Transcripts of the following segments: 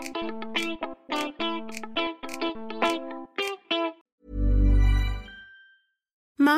Thank you.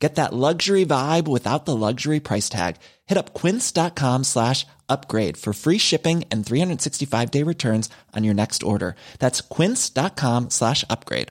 Get that luxury vibe without the luxury price tag. Hit up quince.com slash upgrade for free shipping and 365 day returns on your next order. That's quince.com slash upgrade.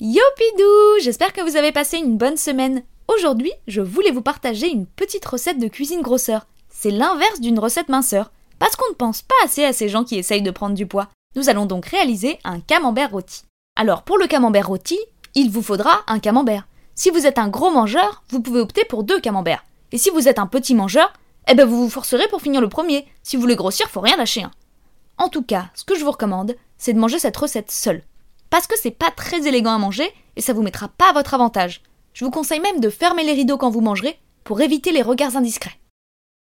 Yopidou J'espère que vous avez passé une bonne semaine. Aujourd'hui, je voulais vous partager une petite recette de cuisine grosseur. C'est l'inverse d'une recette minceur, parce qu'on ne pense pas assez à ces gens qui essayent de prendre du poids. Nous allons donc réaliser un camembert rôti. Alors pour le camembert rôti, il vous faudra un camembert. Si vous êtes un gros mangeur, vous pouvez opter pour deux camemberts. Et si vous êtes un petit mangeur, eh ben vous vous forcerez pour finir le premier. Si vous voulez grossir, faut rien lâcher. Hein. En tout cas, ce que je vous recommande, c'est de manger cette recette seule. Parce que c'est pas très élégant à manger et ça vous mettra pas à votre avantage. Je vous conseille même de fermer les rideaux quand vous mangerez pour éviter les regards indiscrets.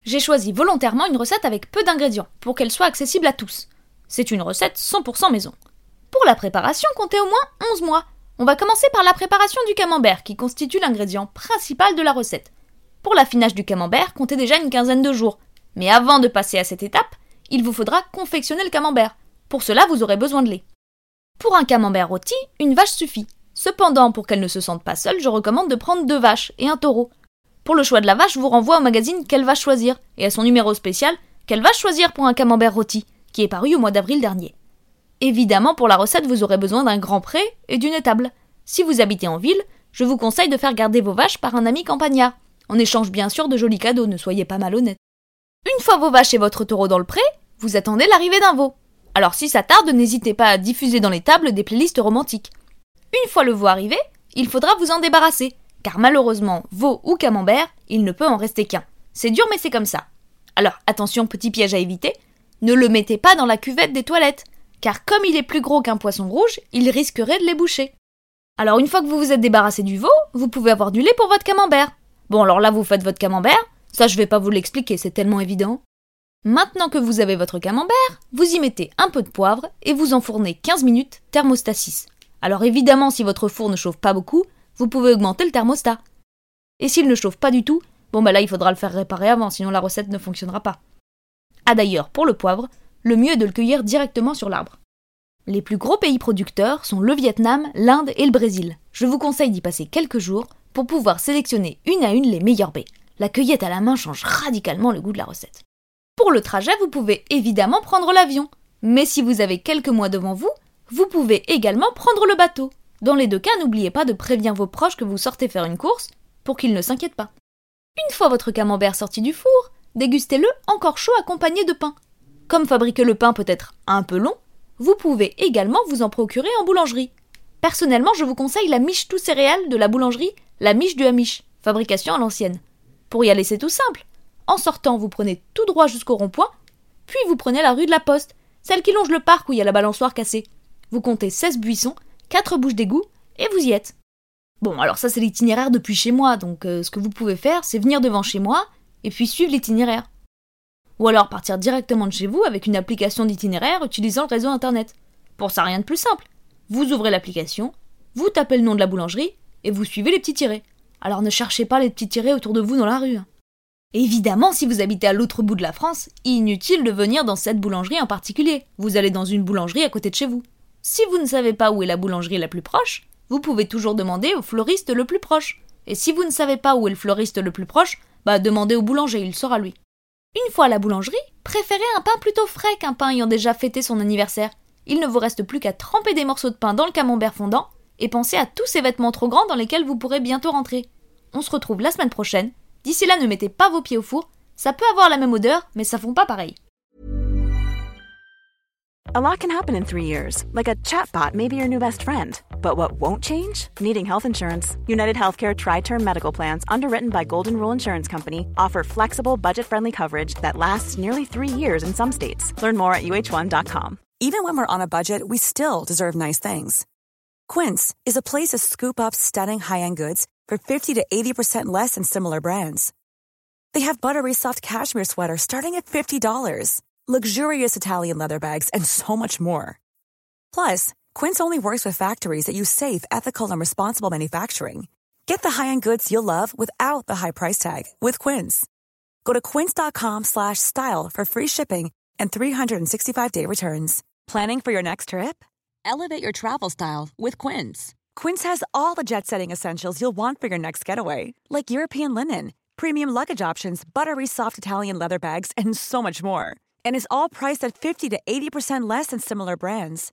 J'ai choisi volontairement une recette avec peu d'ingrédients pour qu'elle soit accessible à tous. C'est une recette 100% maison. Pour la préparation, comptez au moins 11 mois. On va commencer par la préparation du camembert qui constitue l'ingrédient principal de la recette. Pour l'affinage du camembert, comptez déjà une quinzaine de jours. Mais avant de passer à cette étape, il vous faudra confectionner le camembert. Pour cela, vous aurez besoin de lait. Pour un camembert rôti, une vache suffit. Cependant, pour qu'elle ne se sente pas seule, je recommande de prendre deux vaches et un taureau. Pour le choix de la vache, je vous renvoie au magazine Quelle vache choisir et à son numéro spécial Quelle vache choisir pour un camembert rôti, qui est paru au mois d'avril dernier. Évidemment, pour la recette, vous aurez besoin d'un grand pré et d'une étable. Si vous habitez en ville, je vous conseille de faire garder vos vaches par un ami campagnard. En échange bien sûr de jolis cadeaux, ne soyez pas malhonnête. Une fois vos vaches et votre taureau dans le pré, vous attendez l'arrivée d'un veau. Alors si ça tarde, n'hésitez pas à diffuser dans les tables des playlists romantiques. Une fois le veau arrivé, il faudra vous en débarrasser, car malheureusement, veau ou camembert, il ne peut en rester qu'un. C'est dur mais c'est comme ça. Alors attention, petit piège à éviter, ne le mettez pas dans la cuvette des toilettes, car comme il est plus gros qu'un poisson rouge, il risquerait de les boucher. Alors une fois que vous vous êtes débarrassé du veau, vous pouvez avoir du lait pour votre camembert. Bon, alors là, vous faites votre camembert. Ça, je vais pas vous l'expliquer, c'est tellement évident. Maintenant que vous avez votre camembert, vous y mettez un peu de poivre et vous enfournez 15 minutes thermostat 6. Alors évidemment, si votre four ne chauffe pas beaucoup, vous pouvez augmenter le thermostat. Et s'il ne chauffe pas du tout, bon bah là il faudra le faire réparer avant, sinon la recette ne fonctionnera pas. Ah d'ailleurs, pour le poivre, le mieux est de le cueillir directement sur l'arbre. Les plus gros pays producteurs sont le Vietnam, l'Inde et le Brésil. Je vous conseille d'y passer quelques jours pour pouvoir sélectionner une à une les meilleures baies. La cueillette à la main change radicalement le goût de la recette. Pour le trajet, vous pouvez évidemment prendre l'avion. Mais si vous avez quelques mois devant vous, vous pouvez également prendre le bateau. Dans les deux cas, n'oubliez pas de prévenir vos proches que vous sortez faire une course pour qu'ils ne s'inquiètent pas. Une fois votre camembert sorti du four, dégustez-le encore chaud accompagné de pain. Comme fabriquer le pain peut être un peu long, vous pouvez également vous en procurer en boulangerie. Personnellement, je vous conseille la miche tout céréales de la boulangerie la miche du hamiche, fabrication à l'ancienne. Pour y aller, c'est tout simple. En sortant, vous prenez tout droit jusqu'au rond-point, puis vous prenez la rue de la Poste, celle qui longe le parc où il y a la balançoire cassée. Vous comptez 16 buissons, 4 bouches d'égout, et vous y êtes. Bon, alors ça c'est l'itinéraire depuis chez moi, donc euh, ce que vous pouvez faire, c'est venir devant chez moi, et puis suivre l'itinéraire. Ou alors partir directement de chez vous avec une application d'itinéraire utilisant le réseau internet. Pour ça, rien de plus simple. Vous ouvrez l'application, vous tapez le nom de la boulangerie, et vous suivez les petits tirés. Alors ne cherchez pas les petits tirés autour de vous dans la rue. Évidemment, si vous habitez à l'autre bout de la France, inutile de venir dans cette boulangerie en particulier. Vous allez dans une boulangerie à côté de chez vous. Si vous ne savez pas où est la boulangerie la plus proche, vous pouvez toujours demander au fleuriste le plus proche. Et si vous ne savez pas où est le fleuriste le plus proche, bah demandez au boulanger, il saura lui. Une fois à la boulangerie, préférez un pain plutôt frais qu'un pain ayant déjà fêté son anniversaire. Il ne vous reste plus qu'à tremper des morceaux de pain dans le camembert fondant et penser à tous ces vêtements trop grands dans lesquels vous pourrez bientôt rentrer. On se retrouve la semaine prochaine. D'ici là, ne mettez pas vos pieds au four. Ça peut avoir la même odeur, mais ça fond pas pareil. A lot can happen in three years, like a chatbot your new best friend. But what won't change? Needing health insurance. United Healthcare Tri Term Medical Plans, underwritten by Golden Rule Insurance Company, offer flexible, budget friendly coverage that lasts nearly three years in some states. Learn more at uh1.com. Even when we're on a budget, we still deserve nice things. Quince is a place to scoop up stunning high end goods for 50 to 80% less than similar brands. They have buttery soft cashmere sweaters starting at $50, luxurious Italian leather bags, and so much more. Plus, Quince only works with factories that use safe, ethical, and responsible manufacturing. Get the high-end goods you'll love without the high price tag with Quince. Go to quince.com/style for free shipping and 365-day returns. Planning for your next trip? Elevate your travel style with Quince. Quince has all the jet-setting essentials you'll want for your next getaway, like European linen, premium luggage options, buttery soft Italian leather bags, and so much more. And is all priced at 50 to 80% less than similar brands.